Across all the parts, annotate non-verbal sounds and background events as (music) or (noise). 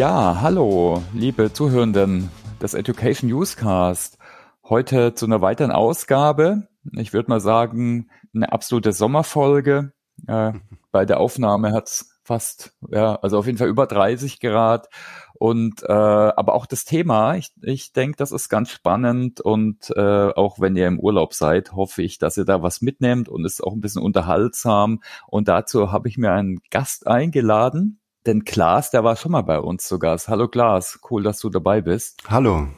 Ja, hallo, liebe Zuhörenden des Education Newscast. Heute zu einer weiteren Ausgabe. Ich würde mal sagen, eine absolute Sommerfolge. Äh, (laughs) bei der Aufnahme hat es fast, ja, also auf jeden Fall über 30 Grad. Und äh, aber auch das Thema, ich, ich denke, das ist ganz spannend und äh, auch wenn ihr im Urlaub seid, hoffe ich, dass ihr da was mitnehmt und es ist auch ein bisschen unterhaltsam. Und dazu habe ich mir einen Gast eingeladen, denn Klaas, der war schon mal bei uns zu Gast. Hallo Klaas, cool, dass du dabei bist. Hallo,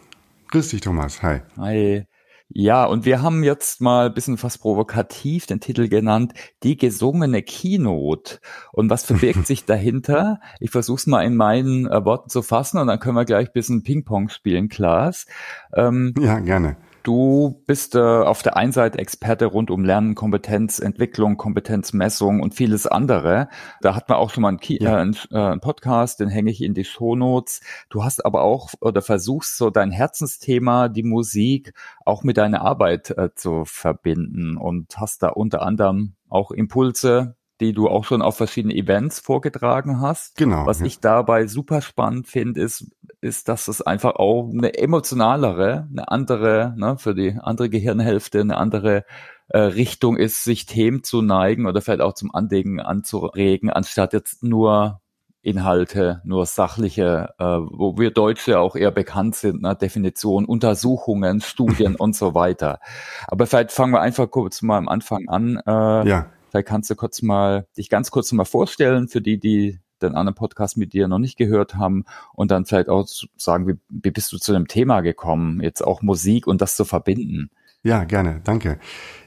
grüß dich Thomas, hi. Hi. Ja, und wir haben jetzt mal ein bisschen fast provokativ den Titel genannt, die gesungene Keynote. Und was verbirgt (laughs) sich dahinter? Ich versuche es mal in meinen äh, Worten zu fassen und dann können wir gleich ein bisschen Ping-Pong spielen, Klaas. Ähm, ja, gerne. Du bist äh, auf der einen Seite Experte rund um Lernen, Kompetenzentwicklung, Kompetenzmessung und vieles andere. Da hat man auch schon mal einen, Key ja. äh, einen, äh, einen Podcast, den hänge ich in die Shownotes. Du hast aber auch oder versuchst so dein Herzensthema, die Musik, auch mit deiner Arbeit äh, zu verbinden und hast da unter anderem auch Impulse die du auch schon auf verschiedenen Events vorgetragen hast. Genau. Was ja. ich dabei super spannend finde, ist, ist, dass es einfach auch eine emotionalere, eine andere, ne, für die andere Gehirnhälfte, eine andere äh, Richtung ist, sich Themen zu neigen oder vielleicht auch zum Anlegen anzuregen, anstatt jetzt nur Inhalte, nur sachliche, äh, wo wir Deutsche auch eher bekannt sind, ne? Definition, Untersuchungen, Studien (laughs) und so weiter. Aber vielleicht fangen wir einfach kurz mal am Anfang an. Äh, ja. Vielleicht kannst du kurz mal, dich ganz kurz mal vorstellen für die, die den anderen Podcast mit dir noch nicht gehört haben und dann vielleicht auch sagen, wie, wie bist du zu dem Thema gekommen, jetzt auch Musik und das zu verbinden? Ja, gerne, danke.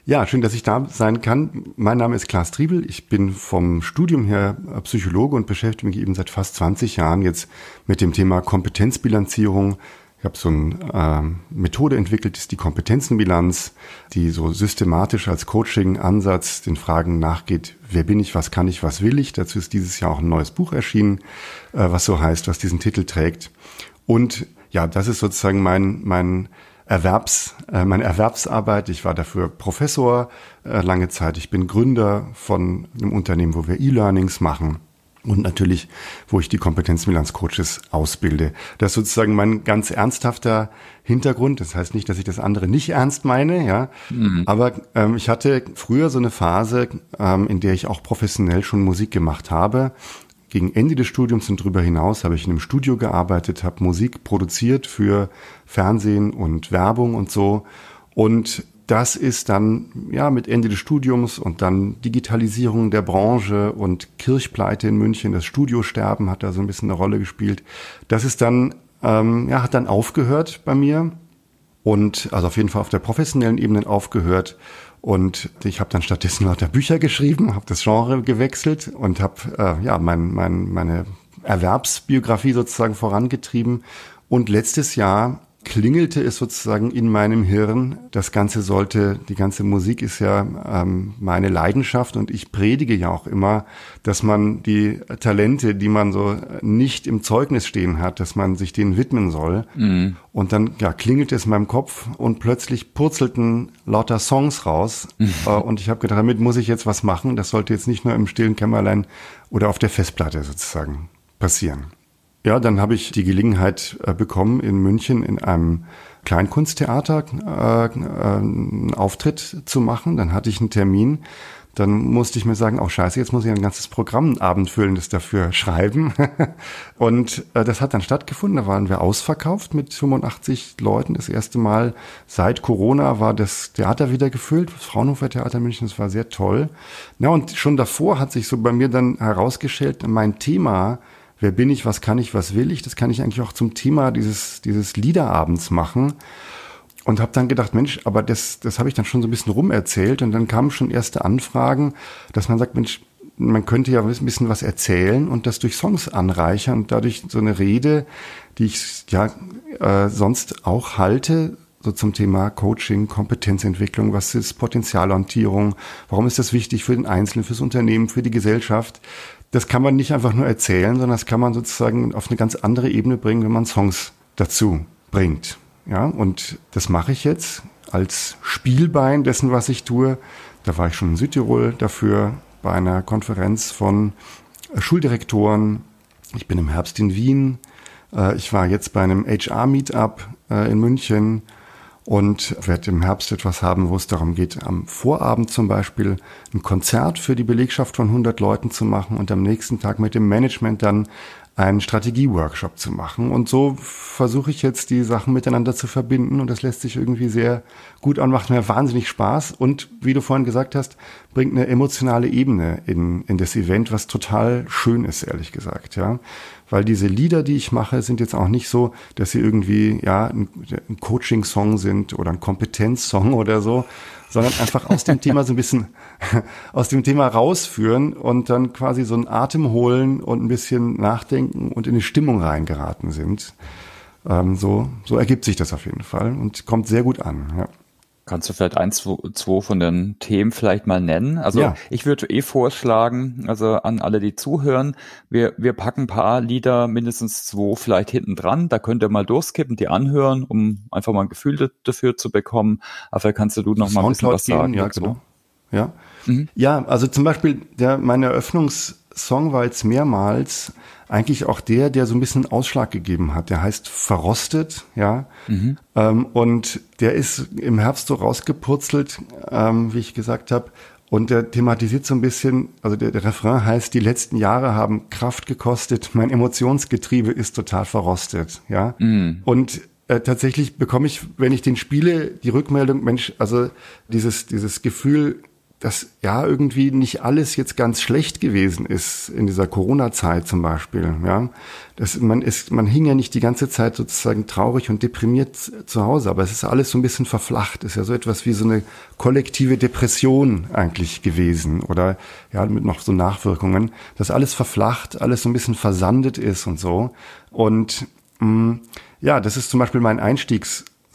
Ja, schön, dass ich da sein kann. Mein Name ist Klaas Triebel. Ich bin vom Studium her Psychologe und beschäftige mich eben seit fast 20 Jahren jetzt mit dem Thema Kompetenzbilanzierung, ich habe so eine äh, Methode entwickelt, ist die Kompetenzenbilanz, die so systematisch als Coaching-Ansatz den Fragen nachgeht, wer bin ich, was kann ich, was will ich. Dazu ist dieses Jahr auch ein neues Buch erschienen, äh, was so heißt, was diesen Titel trägt. Und ja, das ist sozusagen mein, mein Erwerbs, äh, meine Erwerbsarbeit. Ich war dafür Professor äh, lange Zeit. Ich bin Gründer von einem Unternehmen, wo wir E-Learnings machen und natürlich, wo ich die Kompetenzbilanzcoaches ausbilde. Das ist sozusagen mein ganz ernsthafter Hintergrund. Das heißt nicht, dass ich das andere nicht ernst meine, ja. Mhm. Aber ähm, ich hatte früher so eine Phase, ähm, in der ich auch professionell schon Musik gemacht habe. Gegen Ende des Studiums und darüber hinaus habe ich in einem Studio gearbeitet, habe Musik produziert für Fernsehen und Werbung und so. Und das ist dann ja mit Ende des Studiums und dann Digitalisierung der Branche und Kirchpleite in München, das Studiosterben hat da so ein bisschen eine Rolle gespielt. Das ist dann ähm, ja hat dann aufgehört bei mir und also auf jeden Fall auf der professionellen Ebene aufgehört. Und ich habe dann stattdessen lauter Bücher geschrieben, habe das Genre gewechselt und habe äh, ja mein, mein, meine Erwerbsbiografie sozusagen vorangetrieben. Und letztes Jahr klingelte es sozusagen in meinem Hirn. Das Ganze sollte, die ganze Musik ist ja ähm, meine Leidenschaft und ich predige ja auch immer, dass man die Talente, die man so nicht im Zeugnis stehen hat, dass man sich denen widmen soll. Mhm. Und dann ja, klingelte es in meinem Kopf und plötzlich purzelten lauter Songs raus. Mhm. Äh, und ich habe gedacht, damit muss ich jetzt was machen. Das sollte jetzt nicht nur im stillen Kämmerlein oder auf der Festplatte sozusagen passieren. Ja, dann habe ich die Gelegenheit äh, bekommen, in München in einem Kleinkunsttheater äh, äh, einen Auftritt zu machen. Dann hatte ich einen Termin. Dann musste ich mir sagen, oh scheiße, jetzt muss ich ein ganzes Programm abendfüllendes dafür schreiben. (laughs) und äh, das hat dann stattgefunden. Da waren wir ausverkauft mit 85 Leuten. Das erste Mal seit Corona war das Theater wieder gefüllt. Das Fraunhofer Theater München, das war sehr toll. Na, und schon davor hat sich so bei mir dann herausgestellt, mein Thema wer bin ich, was kann ich, was will ich, das kann ich eigentlich auch zum Thema dieses, dieses Liederabends machen. Und habe dann gedacht, Mensch, aber das, das habe ich dann schon so ein bisschen rumerzählt. Und dann kamen schon erste Anfragen, dass man sagt, Mensch, man könnte ja ein bisschen was erzählen und das durch Songs anreichern und dadurch so eine Rede, die ich ja äh, sonst auch halte, so zum Thema Coaching, Kompetenzentwicklung, was ist Potenzialorientierung, warum ist das wichtig für den Einzelnen, fürs Unternehmen, für die Gesellschaft, das kann man nicht einfach nur erzählen, sondern das kann man sozusagen auf eine ganz andere Ebene bringen, wenn man Songs dazu bringt. Ja, und das mache ich jetzt als Spielbein dessen, was ich tue. Da war ich schon in Südtirol dafür bei einer Konferenz von Schuldirektoren. Ich bin im Herbst in Wien Äh, ich war jetzt bei einem HR-Meetup äh, in München und werde im Herbst etwas haben, wo es darum geht, am Vorabend zum Beispiel ein Konzert für die Belegschaft von 100 Leuten zu machen und am nächsten Tag mit dem Management dann einen Strategieworkshop zu machen. Und so versuche ich jetzt die Sachen miteinander zu verbinden und das lässt sich irgendwie sehr gut an, macht mir wahnsinnig Spaß und wie du vorhin gesagt hast, bringt eine emotionale Ebene in, in das Event, was total schön ist, ehrlich gesagt, ja. Weil diese Lieder, die ich mache, sind jetzt auch nicht so, dass sie irgendwie, ja, ein, ein Coaching-Song sind oder ein Kompetenz-Song (laughs) oder so, sondern einfach aus dem Thema so ein bisschen, (laughs) aus dem Thema rausführen und dann quasi so einen Atem holen und ein bisschen nachdenken und in eine Stimmung reingeraten sind. Ähm, so, so ergibt sich das auf jeden Fall und kommt sehr gut an. Ja. Kannst du vielleicht ein, zwei, zwei von den Themen vielleicht mal nennen? Also ja. ich würde eh vorschlagen, also an alle, die zuhören, wir, wir packen ein paar Lieder, mindestens zwei vielleicht hinten dran. Da könnt ihr mal durchskippen, die anhören, um einfach mal ein Gefühl dafür zu bekommen. Aber vielleicht kannst du noch mal ein bisschen was sagen. Ja, genau. Ja. Mhm. ja, also zum Beispiel der, mein Eröffnungssong war jetzt mehrmals eigentlich auch der, der so ein bisschen Ausschlag gegeben hat. Der heißt Verrostet, ja. Mhm. Ähm, und der ist im Herbst so rausgepurzelt, ähm, wie ich gesagt habe. Und der thematisiert so ein bisschen, also der, der Refrain heißt, die letzten Jahre haben Kraft gekostet, mein Emotionsgetriebe ist total verrostet, ja. Mhm. Und äh, tatsächlich bekomme ich, wenn ich den spiele, die Rückmeldung, Mensch, also dieses, dieses Gefühl, dass ja irgendwie nicht alles jetzt ganz schlecht gewesen ist in dieser Corona-Zeit zum Beispiel. Ja, das, man ist, man hing ja nicht die ganze Zeit sozusagen traurig und deprimiert zu Hause, aber es ist alles so ein bisschen verflacht. Es ist ja so etwas wie so eine kollektive Depression eigentlich gewesen oder ja mit noch so Nachwirkungen, dass alles verflacht, alles so ein bisschen versandet ist und so. Und mh, mm, ja, das ist zum Beispiel mein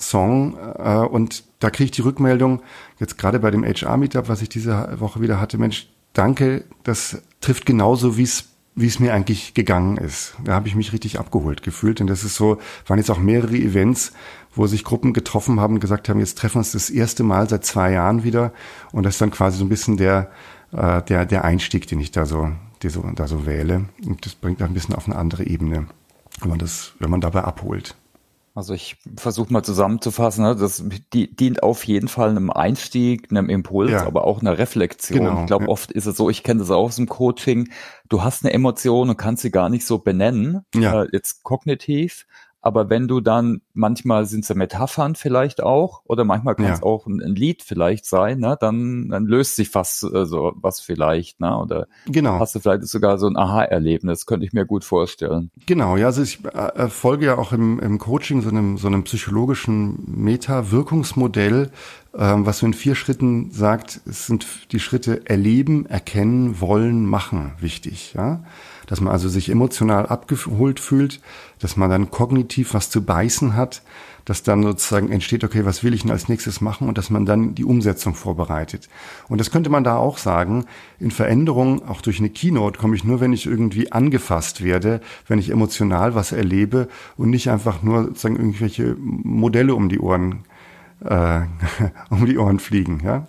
Einstiegssong äh, und da kriege ich die Rückmeldung, jetzt gerade bei dem HR-Meetup, was ich diese Woche wieder hatte, Mensch, danke, das trifft genauso, wie es wie es mir eigentlich gegangen ist. Da habe ich mich richtig abgeholt gefühlt. Und das ist so, waren jetzt auch mehrere Events, wo sich Gruppen getroffen haben und gesagt haben, jetzt treffen wir uns das erste Mal seit zwei Jahren wieder. Und das ist dann quasi so ein bisschen der, äh, der, der Einstieg, den ich da so, die so, da so wähle. Und das bringt ein bisschen auf eine andere Ebene, wenn man das, wenn man dabei abholt. Also ich versuche mal zusammenzufassen, ne? das die, dient auf jeden Fall einem Einstieg, einem Impuls, ja. aber auch einer Reflexion. Genau, ich glaube, ja. oft ist es so, ich kenne das auch aus dem Coaching, du hast eine Emotion und kannst sie gar nicht so benennen, ja. äh, jetzt kognitiv, aber wenn du dann, manchmal sind es ja Metaphern vielleicht auch, oder manchmal kann es ja. auch ein, ein, Lied vielleicht sein, ne? dann, dann löst sich fast äh, so was vielleicht, ne? Oder genau. hast du vielleicht sogar so ein Aha-Erlebnis, könnte ich mir gut vorstellen. Genau, ja, also ich äh, folge ja auch im, im Coaching so einem, so einem psychologischen Meta-Wirkungsmodell, ähm, was so in vier Schritten sagt, es sind die Schritte erleben, erkennen, wollen, machen wichtig, ja dass man also sich emotional abgeholt fühlt, dass man dann kognitiv was zu beißen hat, dass dann sozusagen entsteht, okay, was will ich denn als nächstes machen und dass man dann die Umsetzung vorbereitet. Und das könnte man da auch sagen, in Veränderungen, auch durch eine Keynote, komme ich nur, wenn ich irgendwie angefasst werde, wenn ich emotional was erlebe und nicht einfach nur sozusagen irgendwelche Modelle um die Ohren äh, (laughs) um die Ohren fliegen, ja.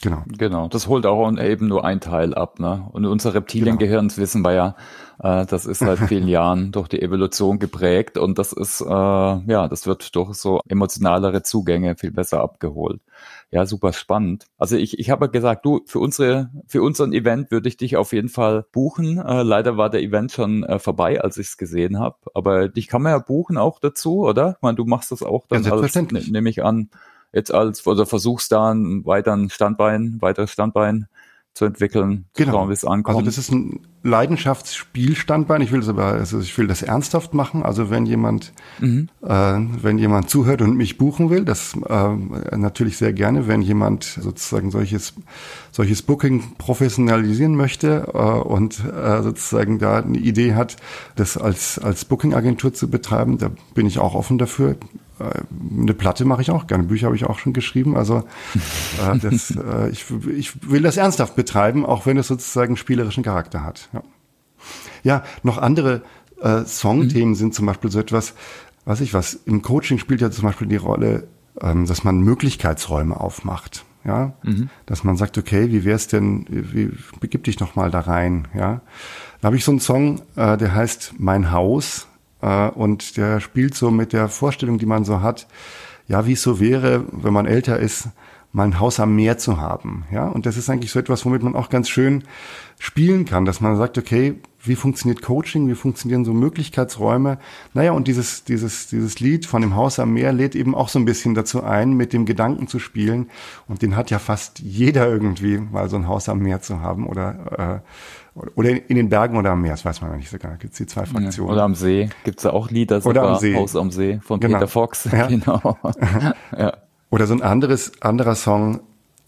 Genau. Genau. Das holt auch eben nur ein Teil ab, ne? Und unser Reptiliengehirn, genau. wissen wir ja, äh, das ist seit (laughs) vielen Jahren durch die Evolution geprägt und das ist, äh, ja, das wird durch so emotionalere Zugänge viel besser abgeholt. Ja, super spannend. Also ich, ich habe gesagt, du, für unsere, für unseren Event würde ich dich auf jeden Fall buchen. Äh, leider war der Event schon äh, vorbei, als ich es gesehen habe. Aber dich kann man ja buchen auch dazu, oder? Ich meine, du machst das auch dann ja, als, ne, nehme ich an jetzt als oder versuchst da ein weiteren Standbein, weiteres Standbein zu entwickeln, genau. schauen, wie es ankommt. Also das ist ein Leidenschaftsspielstandbein. Ich will das aber, also ich will das ernsthaft machen. Also wenn jemand, mhm. äh, wenn jemand zuhört und mich buchen will, das äh, natürlich sehr gerne. Wenn jemand sozusagen solches, solches Booking professionalisieren möchte äh, und äh, sozusagen da eine Idee hat, das als als Booking-Agentur zu betreiben, da bin ich auch offen dafür eine Platte mache ich auch gerne. Bücher habe ich auch schon geschrieben. Also äh, (laughs) das, äh, ich, ich will das ernsthaft betreiben, auch wenn es sozusagen spielerischen Charakter hat. Ja, ja noch andere äh, Songthemen mhm. sind zum Beispiel so etwas, weiß ich was, im Coaching spielt ja zum Beispiel die Rolle, ähm, dass man Möglichkeitsräume aufmacht. Ja, mhm. dass man sagt, okay, wie wär's denn, wie, begib dich noch mal da rein, ja. Da habe ich so einen Song, äh, der heißt Mein Haus äh, und der spielt so mit der Vorstellung, die man so hat, ja, wie es so wäre, wenn man älter ist, mal ein Haus am Meer zu haben. Ja, und das ist eigentlich so etwas, womit man auch ganz schön spielen kann, dass man sagt, okay, wie funktioniert Coaching, wie funktionieren so Möglichkeitsräume. Naja, und dieses, dieses, dieses Lied von dem Haus am Meer lädt eben auch so ein bisschen dazu ein, mit dem Gedanken zu spielen. Und den hat ja fast jeder irgendwie, mal so ein Haus am Meer zu haben oder, äh, oder in den Bergen oder am Meer, das weiß man nicht so genau. Gibt es die zwei Fraktionen. Oder am See. Gibt es da auch Lieder, oder am See. Haus am See von Genau. Peter Fox. Ja. (laughs) Genau. (laughs) ja. Oder so ein anderes, anderer Song,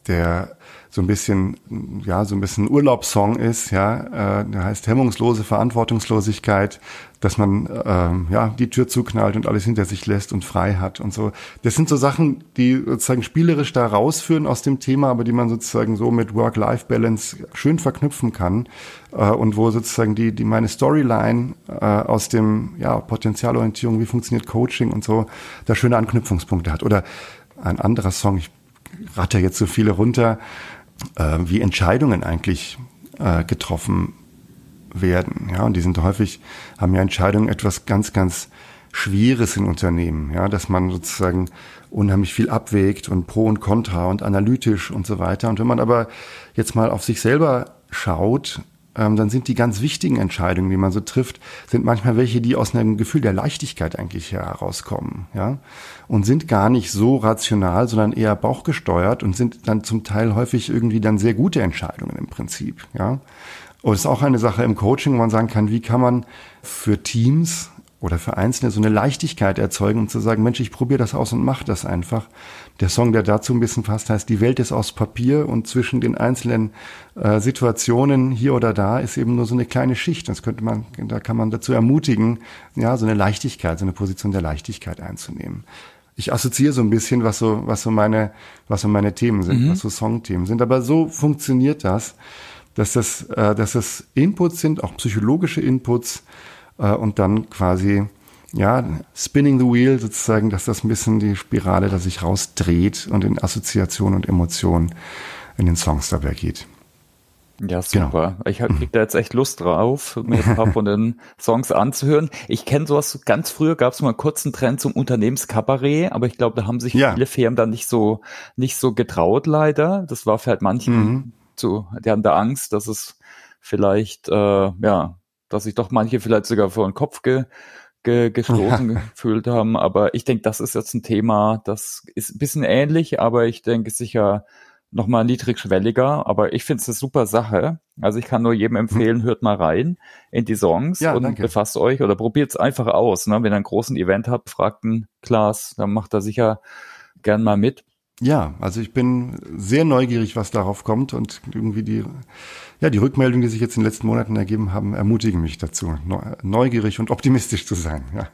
der so ein bisschen, ja, so ein bisschen Urlaubssong ist, ja, äh, der heißt hemmungslose Verantwortungslosigkeit, dass man ähm, ja die Tür zuknallt und alles hinter sich lässt und frei hat und so. Das sind so Sachen, die sozusagen spielerisch da rausführen aus dem Thema, aber die man sozusagen so mit Work-Life-Balance schön verknüpfen kann äh, und wo sozusagen die die meine Storyline äh, aus dem ja Potenzialorientierung, wie funktioniert Coaching und so, da schöne Anknüpfungspunkte hat. Oder ein anderer Song, ich ratter jetzt so viele runter, äh, wie Entscheidungen eigentlich äh, getroffen werden. Ja, und die sind häufig, haben ja Entscheidungen etwas ganz, ganz Schwieres in Unternehmen, ja, dass man sozusagen unheimlich viel abwägt und pro und contra und analytisch und so weiter. Und wenn man aber jetzt mal auf sich selber schaut, ähm, dann sind die ganz wichtigen Entscheidungen, die man so trifft, sind manchmal welche, die aus einem Gefühl der Leichtigkeit eigentlich herauskommen, ja, und sind gar nicht so rational, sondern eher bauchgesteuert und sind dann zum Teil häufig irgendwie dann sehr gute Entscheidungen im Prinzip, ja. Und es ist auch eine Sache im Coaching, wo man sagen kann, wie kann man für Teams oder für Einzelne so eine Leichtigkeit erzeugen, um zu sagen, Mensch, ich probiere das aus und mach das einfach. Der Song, der dazu ein bisschen fasst, heißt, die Welt ist aus Papier und zwischen den einzelnen äh, Situationen hier oder da ist eben nur so eine kleine Schicht. Das könnte man, da kann man dazu ermutigen, ja, so eine Leichtigkeit, so eine Position der Leichtigkeit einzunehmen. Ich assoziiere so ein bisschen, was so, was so meine, was so meine Themen sind, Mhm. was so Songthemen sind. Aber so funktioniert das, dass das, äh, dass das Inputs sind, auch psychologische Inputs, äh, und dann quasi ja spinning the wheel sozusagen, dass das ein bisschen die Spirale da sich rausdreht und in Assoziation und Emotionen in den Songs dabei geht. Ja, Genau. super. Ich hab- krieg (laughs) da jetzt echt Lust drauf, mir ein paar von den Songs anzuhören. Ich kenne sowas, ganz früher gab es mal einen kurzen Trend zum Unternehmenskabarett, aber ich glaube, da haben sich Ja. viele Firmen dann nicht so, nicht so getraut, leider. Das war vielleicht manchen Mhm. zu, die haben da Angst, dass es vielleicht, äh, ja, dass sich doch manche vielleicht sogar vor den Kopf ge, ge, gestoßen (laughs) gefühlt haben. Aber ich denke, das ist jetzt ein Thema, das ist ein bisschen ähnlich, aber ich denke sicher nochmal niedrigschwelliger. Aber ich finde es eine super Sache. Also ich kann nur jedem empfehlen, hört mal rein in die Songs Ja, und danke. befasst euch oder probiert es einfach aus. Ne? Wenn ihr ein großen Event habt, fragt einen Klaas, dann macht er sicher gern mal mit. Ja, also ich bin sehr neugierig, was darauf kommt und irgendwie die, ja, die Rückmeldungen, die sich jetzt in den letzten Monaten ergeben haben, ermutigen mich dazu, neu- neugierig und optimistisch zu sein. Ja.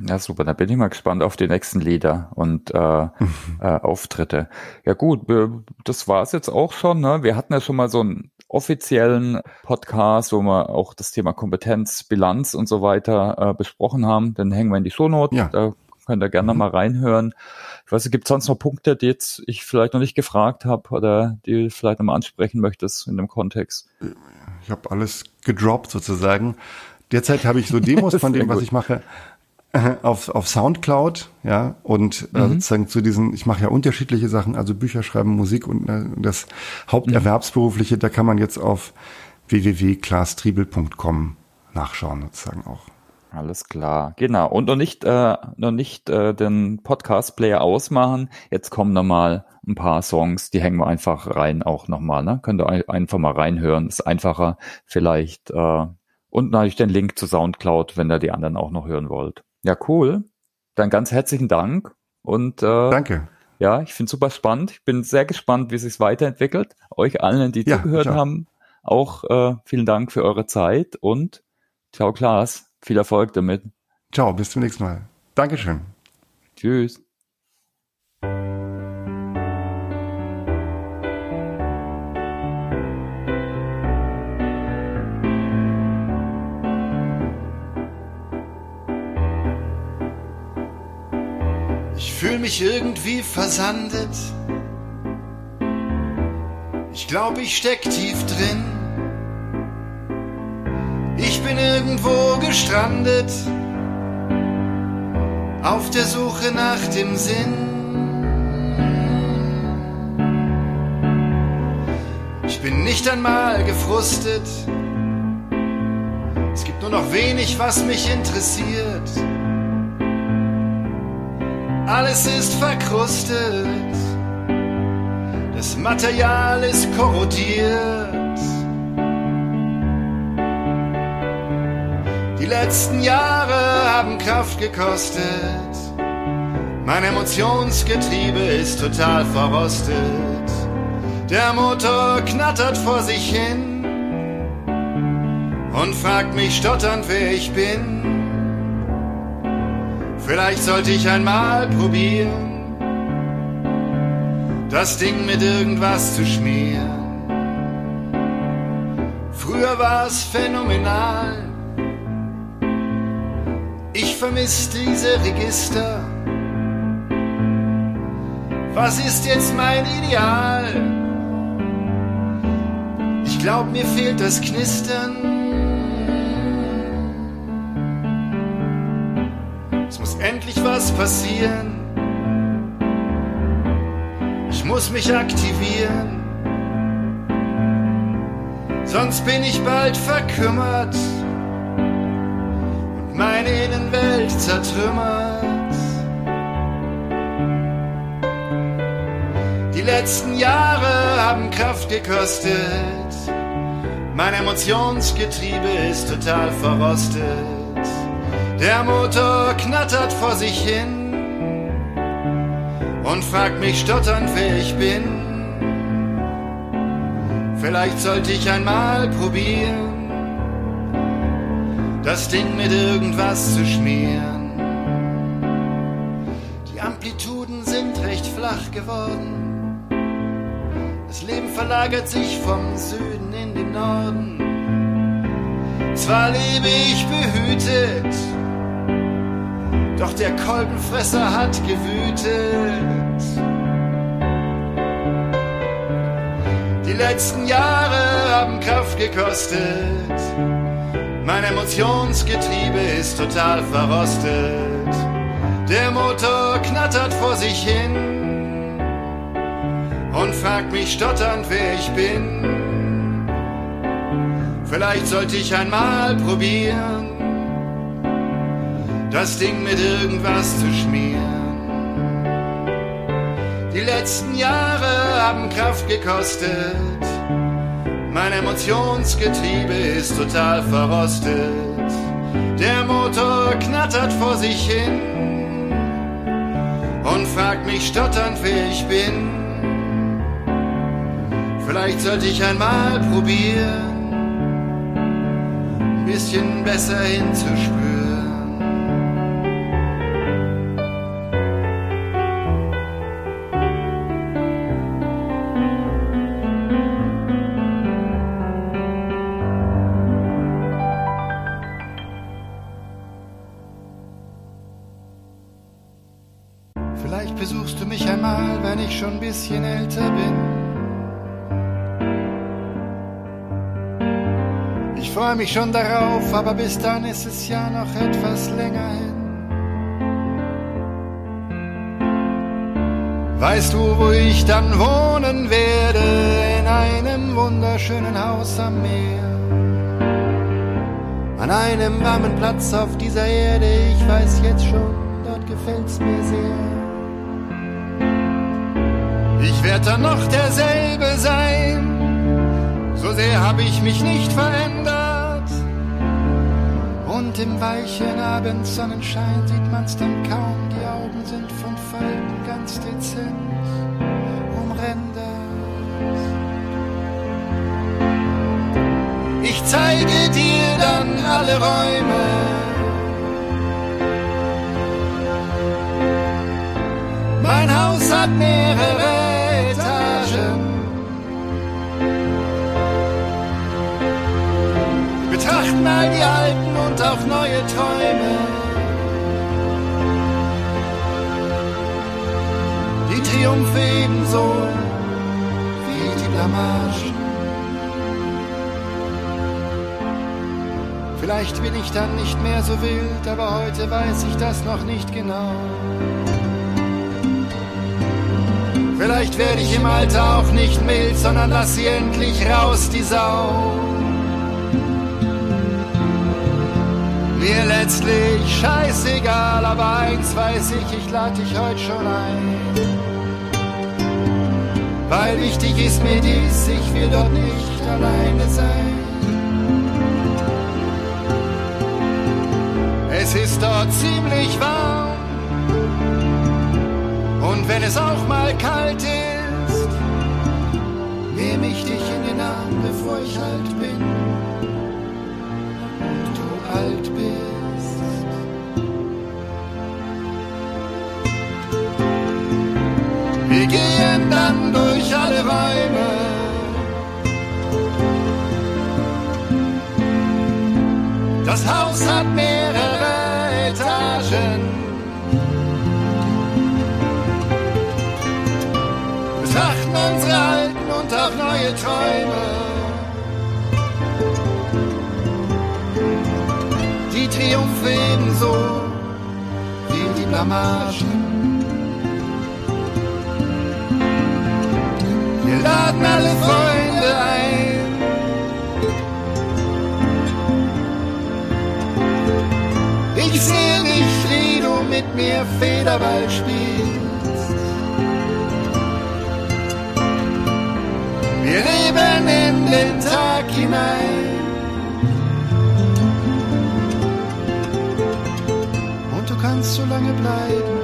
Ja, super. Da bin ich mal gespannt auf die nächsten Lieder und äh, (laughs) äh, Auftritte. Ja gut, wir- das war's jetzt auch schon. Ne? Wir hatten ja schon mal so einen offiziellen Podcast, wo wir auch das Thema Kompetenz, Bilanz und so weiter äh, besprochen haben. Den hängen wir in die Shownotes. Ja. Da könnt ihr gerne Mhm. mal reinhören. Ich weiß gibt es sonst noch Punkte, die jetzt ich vielleicht noch nicht gefragt habe oder die du vielleicht nochmal ansprechen möchtest in dem Kontext? Ich habe alles gedroppt sozusagen. Derzeit habe ich so (laughs) Demos von dem, was ich mache, äh, auf, auf Soundcloud, ja, und äh, Mhm. sozusagen zu diesen, ich mache ja unterschiedliche Sachen, also Bücher schreiben, Musik und äh, das Haupterwerbsberufliche, da kann man jetzt auf www.klastriebel.com nachschauen sozusagen auch. Alles klar, genau. Und noch nicht, äh, noch nicht äh, den Podcast-Player ausmachen. Jetzt kommen noch mal ein paar Songs, die hängen wir einfach rein auch nochmal. Ne? Könnt ihr ein- einfach mal reinhören. Ist einfacher vielleicht. Äh, und natürlich den Link zu Soundcloud, wenn ihr die anderen auch noch hören wollt. Ja, cool. Dann ganz herzlichen Dank. Und äh, Danke. ja, ich finde super spannend. Ich bin sehr gespannt, wie sich weiterentwickelt. Euch allen, die Ja, zugehört haben, auch äh, vielen Dank für eure Zeit und ciao Klaas. Viel Erfolg damit. Ciao, bis zum nächsten Mal. Dankeschön. Tschüss. Ich fühle mich irgendwie versandet. Ich glaube, ich steck tief drin. Ich bin irgendwo gestrandet. auf der Suche nach dem Sinn. Ich bin nicht einmal gefrustet, es gibt nur noch wenig, was mich interessiert. Alles ist verkrustet, das Material ist korrodiert. Letzten Jahre haben Kraft gekostet. Mein Emotionsgetriebe ist total verrostet. Der Motor knattert vor sich hin und fragt mich stotternd, wer ich bin. Vielleicht sollte ich einmal probieren, das Ding mit irgendwas zu schmieren. Früher war es phänomenal. Ich vermisse diese Register. Was ist jetzt mein Ideal? Ich glaub, mir fehlt das Knistern. endlich was passieren. Ich muss mich aktivieren, sonst bin ich bald verkümmert meine Innenwelt zertrümmert. Die letzten Jahre haben Kraft gekostet, mein Emotionsgetriebe ist total verrostet. Der Motor knattert vor sich hin und fragt mich stotternd, wer ich bin. Vielleicht sollte ich einmal probieren, das Ding mit irgendwas zu schmieren. Die Amplituden sind recht flach geworden. Das Leben verlagert sich vom Süden in den Norden. Zwar lebe ich behütet, doch der Kolbenfresser hat gewütet. Die letzten Jahre haben Kraft gekostet. Mein Emotionsgetriebe ist total verrostet. Der Motor knattert vor sich hin und fragt mich stotternd, wer ich bin. Vielleicht sollte ich einmal probieren, das Ding mit irgendwas zu schmieren. Die letzten Jahre haben Kraft gekostet. Mein Emotionsgetriebe ist total verrostet. Der Motor knattert vor sich hin und fragt mich stotternd, wer ich bin. Vielleicht sollte ich einmal probieren, ein bisschen besser hinzuspüren. Mich schon darauf, aber bis dann ist es ja noch etwas länger hin. Weißt du, wo ich dann wohnen werde? In einem wunderschönen Haus am Meer. An einem warmen Platz auf dieser Erde, ich weiß jetzt schon, dort gefällt's mir sehr. Ich werde dann noch derselbe sein, so sehr habe ich mich nicht verändert. Und im weichen Abendsonnenschein sieht man's dann kaum, die Augen sind von Falten ganz dezent umrändert. Ich zeige dir dann alle Räume. Mein Haus hat mehrere betrachten all die alten und auch neue Träume. Die Triumphe ebenso wie die Blamagen. Vielleicht bin ich dann nicht mehr so wild, aber heute weiß ich das noch nicht genau. Vielleicht werde ich im Alter auch nicht mild, sondern lass sie endlich raus, die Sau. Mir letztlich scheißegal, aber eins weiß ich, ich lade dich heute schon ein. Weil wichtig ist mir dies, ich will dort nicht alleine sein. Es ist dort ziemlich warm. Und wenn es auch mal kalt ist, nehme ich dich in den Arm, bevor ich alt bin. Wir gehen dann durch alle Räume. Das Haus hat mehrere Etagen. Betrachten unsere alten und auch neue Träume. Die Triumphe ebenso wie die Blamagen. Laden alle Freunde ein. Ich sehe dich, wie du mit mir Federball spielst. Wir leben in den Tag hinein. Und du kannst so lange bleiben,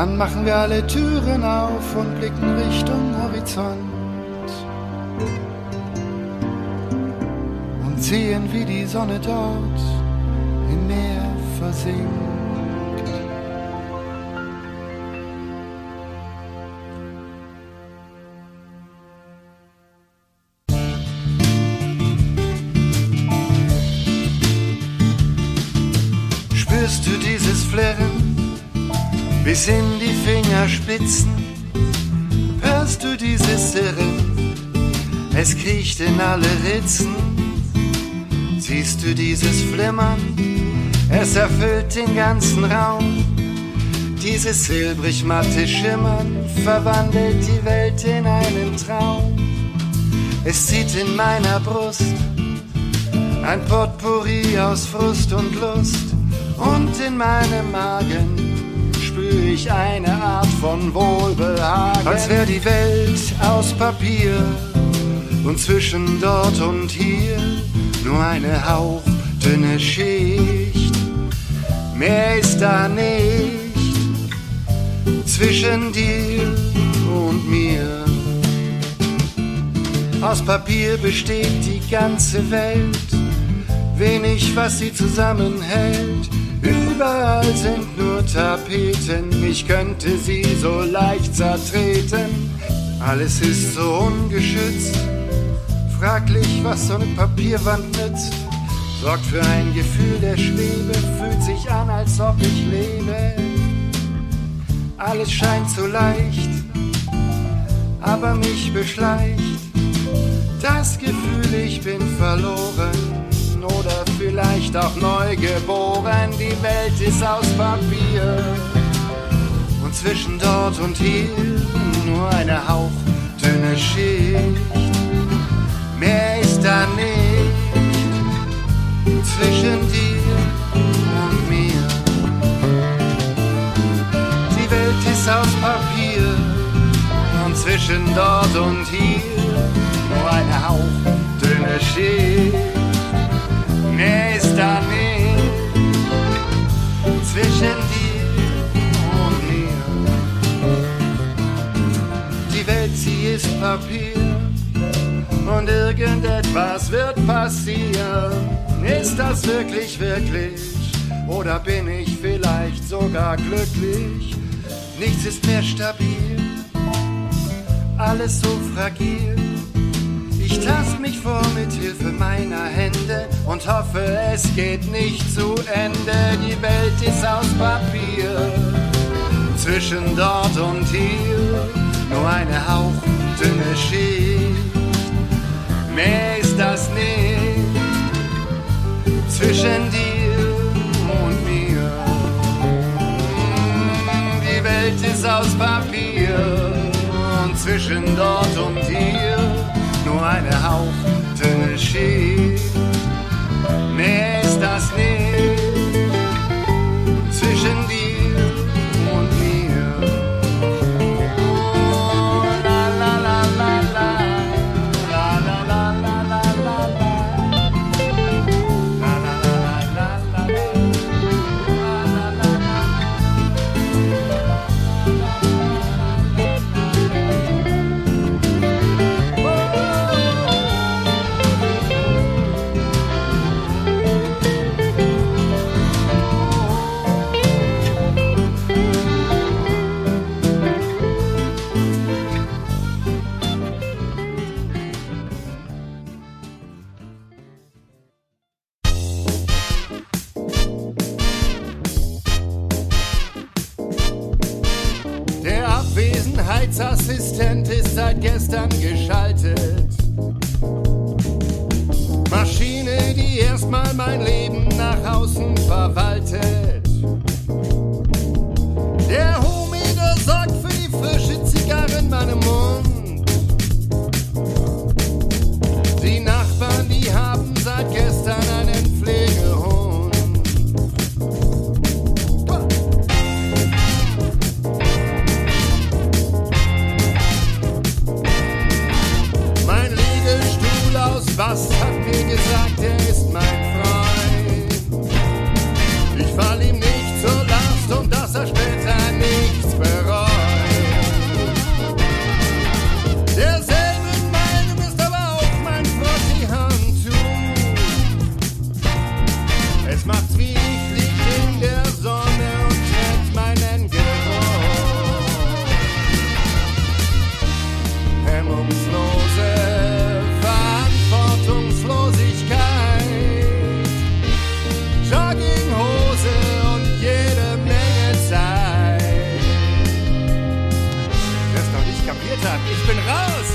Dann machen wir alle Türen auf und blicken Richtung Horizont. Und sehen, wie die Sonne dort im Meer versinkt. Fingerspitzen? Hörst du dieses Sirren? Es kriecht in alle Ritzen. Siehst du dieses Flimmern? Es erfüllt den ganzen Raum. Dieses silbrig matte Schimmern verwandelt die Welt in einen Traum. Es zieht in meiner Brust ein Potpourri aus Frust und Lust. Und in meinem Magen spür ich eine Art von Wohlbehagen. Als wäre die Welt aus Papier und zwischen dort und hier nur eine hauchdünne Schicht. Mehr ist da nicht zwischen dir und mir. Aus Papier besteht die ganze Welt, wenig was sie zusammenhält. Überall sind nur Tapeten, ich könnte sie so leicht zertreten. Alles ist so ungeschützt, fraglich, was so eine Papierwand nützt. Sorgt für ein Gefühl der Schwebe, fühlt sich an, als ob ich lebe. Alles scheint so leicht, aber mich beschleicht das Gefühl, ich bin verloren oder vielleicht auch neu geboren. Die Welt ist aus Papier und zwischen dort und hier nur eine hauchdünne Schicht. Mehr ist da nicht zwischen dir und mir. Die Welt ist aus Papier und zwischen dort und hier nur eine hauchdünne Schicht. Mehr ist da nicht zwischen dir und mir. Die Welt, sie ist Papier und irgendetwas wird passieren. Ist das wirklich, wirklich? Oder bin ich vielleicht sogar glücklich? Nichts ist mehr stabil, alles so fragil. Ich tast mich vor mit Hilfe meiner Hände und hoffe, es geht nicht zu Ende. Die Welt ist aus Papier, zwischen dort und hier nur eine hauchdünne Schicht. Mehr ist das nicht zwischen dir und mir. Die Welt ist aus Papier und zwischen dort und hier nur eine hauchdünne Schicht. Mehr ist das nicht.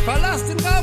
Verlasst den Raum!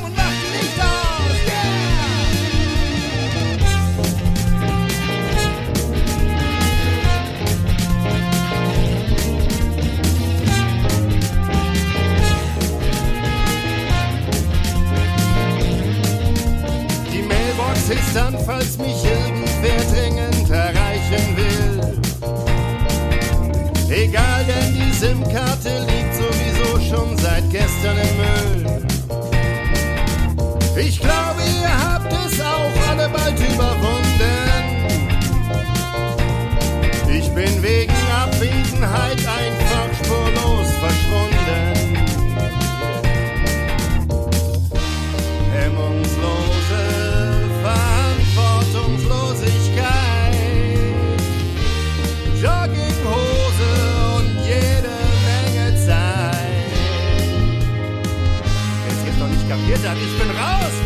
Eltern, ich bin raus!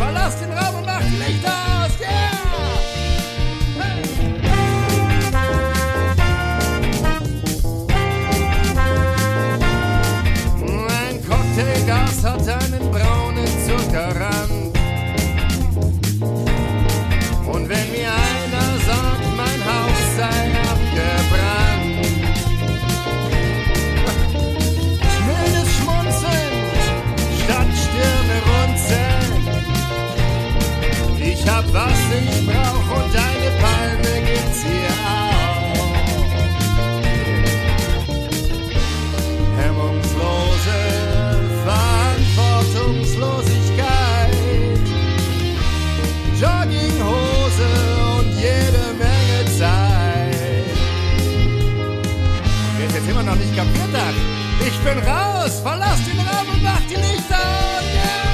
immer noch nicht kaputt hat. Ich bin raus, verlass den Raum und mach die Lichter. Yeah!